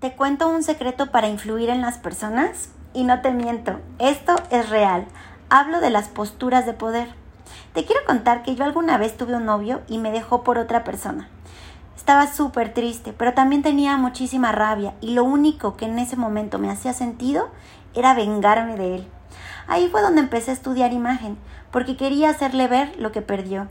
¿Te cuento un secreto para influir en las personas? Y no te miento, esto es real. Hablo de las posturas de poder. Te quiero contar que yo alguna vez tuve un novio y me dejó por otra persona. Estaba súper triste, pero también tenía muchísima rabia y lo único que en ese momento me hacía sentido era vengarme de él. Ahí fue donde empecé a estudiar imagen, porque quería hacerle ver lo que perdió.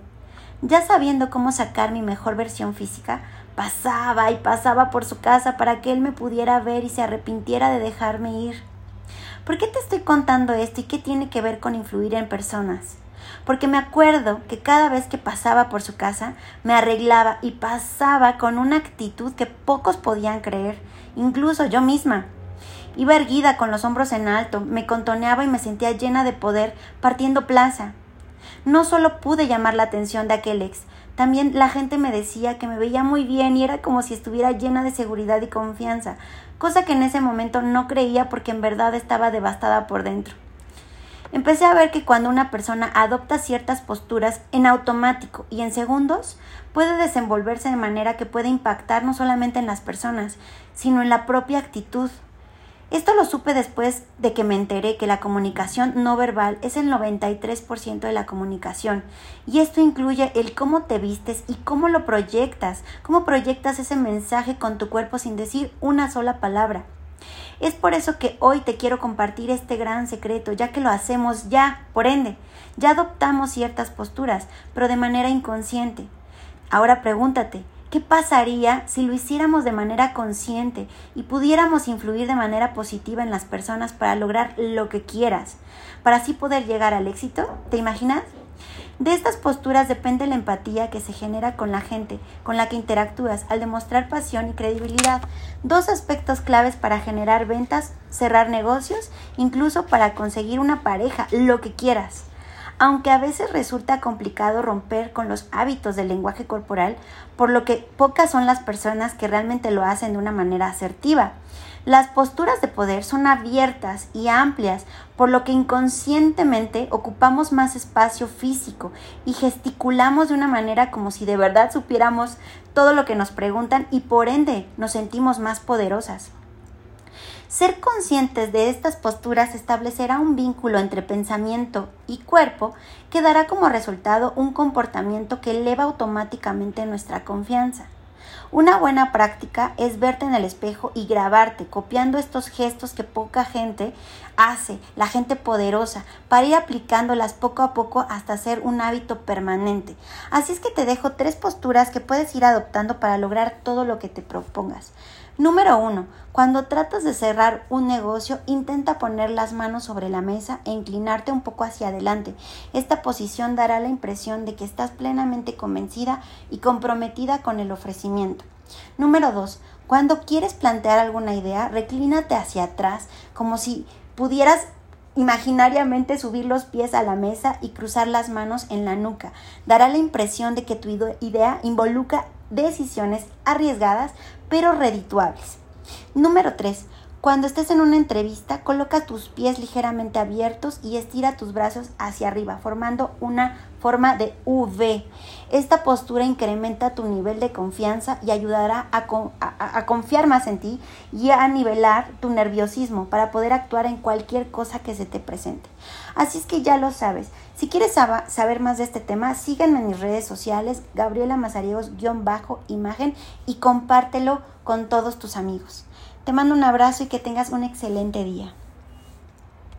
Ya sabiendo cómo sacar mi mejor versión física, pasaba y pasaba por su casa para que él me pudiera ver y se arrepintiera de dejarme ir. ¿Por qué te estoy contando esto y qué tiene que ver con influir en personas? Porque me acuerdo que cada vez que pasaba por su casa me arreglaba y pasaba con una actitud que pocos podían creer, incluso yo misma. Iba erguida con los hombros en alto, me contoneaba y me sentía llena de poder partiendo plaza. No solo pude llamar la atención de aquel ex, también la gente me decía que me veía muy bien y era como si estuviera llena de seguridad y confianza, cosa que en ese momento no creía porque en verdad estaba devastada por dentro. Empecé a ver que cuando una persona adopta ciertas posturas en automático y en segundos, puede desenvolverse de manera que puede impactar no solamente en las personas, sino en la propia actitud, esto lo supe después de que me enteré que la comunicación no verbal es el 93% de la comunicación y esto incluye el cómo te vistes y cómo lo proyectas, cómo proyectas ese mensaje con tu cuerpo sin decir una sola palabra. Es por eso que hoy te quiero compartir este gran secreto, ya que lo hacemos ya, por ende, ya adoptamos ciertas posturas, pero de manera inconsciente. Ahora pregúntate, ¿Qué pasaría si lo hiciéramos de manera consciente y pudiéramos influir de manera positiva en las personas para lograr lo que quieras, para así poder llegar al éxito? ¿Te imaginas? De estas posturas depende la empatía que se genera con la gente con la que interactúas al demostrar pasión y credibilidad, dos aspectos claves para generar ventas, cerrar negocios, incluso para conseguir una pareja, lo que quieras. Aunque a veces resulta complicado romper con los hábitos del lenguaje corporal, por lo que pocas son las personas que realmente lo hacen de una manera asertiva. Las posturas de poder son abiertas y amplias, por lo que inconscientemente ocupamos más espacio físico y gesticulamos de una manera como si de verdad supiéramos todo lo que nos preguntan y por ende nos sentimos más poderosas. Ser conscientes de estas posturas establecerá un vínculo entre pensamiento y cuerpo que dará como resultado un comportamiento que eleva automáticamente nuestra confianza. Una buena práctica es verte en el espejo y grabarte, copiando estos gestos que poca gente hace, la gente poderosa, para ir aplicándolas poco a poco hasta ser un hábito permanente. Así es que te dejo tres posturas que puedes ir adoptando para lograr todo lo que te propongas. Número uno, cuando tratas de cerrar un negocio, intenta poner las manos sobre la mesa e inclinarte un poco hacia adelante. Esta posición dará la impresión de que estás plenamente convencida y comprometida con el ofrecimiento. Número dos, cuando quieres plantear alguna idea, reclínate hacia atrás como si pudieras imaginariamente subir los pies a la mesa y cruzar las manos en la nuca. Dará la impresión de que tu idea involucra decisiones arriesgadas pero redituables. Número 3. Cuando estés en una entrevista, coloca tus pies ligeramente abiertos y estira tus brazos hacia arriba, formando una forma de V. Esta postura incrementa tu nivel de confianza y ayudará a, confiar más en ti y a nivelar tu nerviosismo para poder actuar en cualquier cosa que se te presente. Así es que ya lo sabes. Si quieres saber más de este tema, síganme en mis redes sociales, Gabriela Mazariegos-imagen y compártelo con todos tus amigos. Te mando un abrazo y que tengas un excelente día.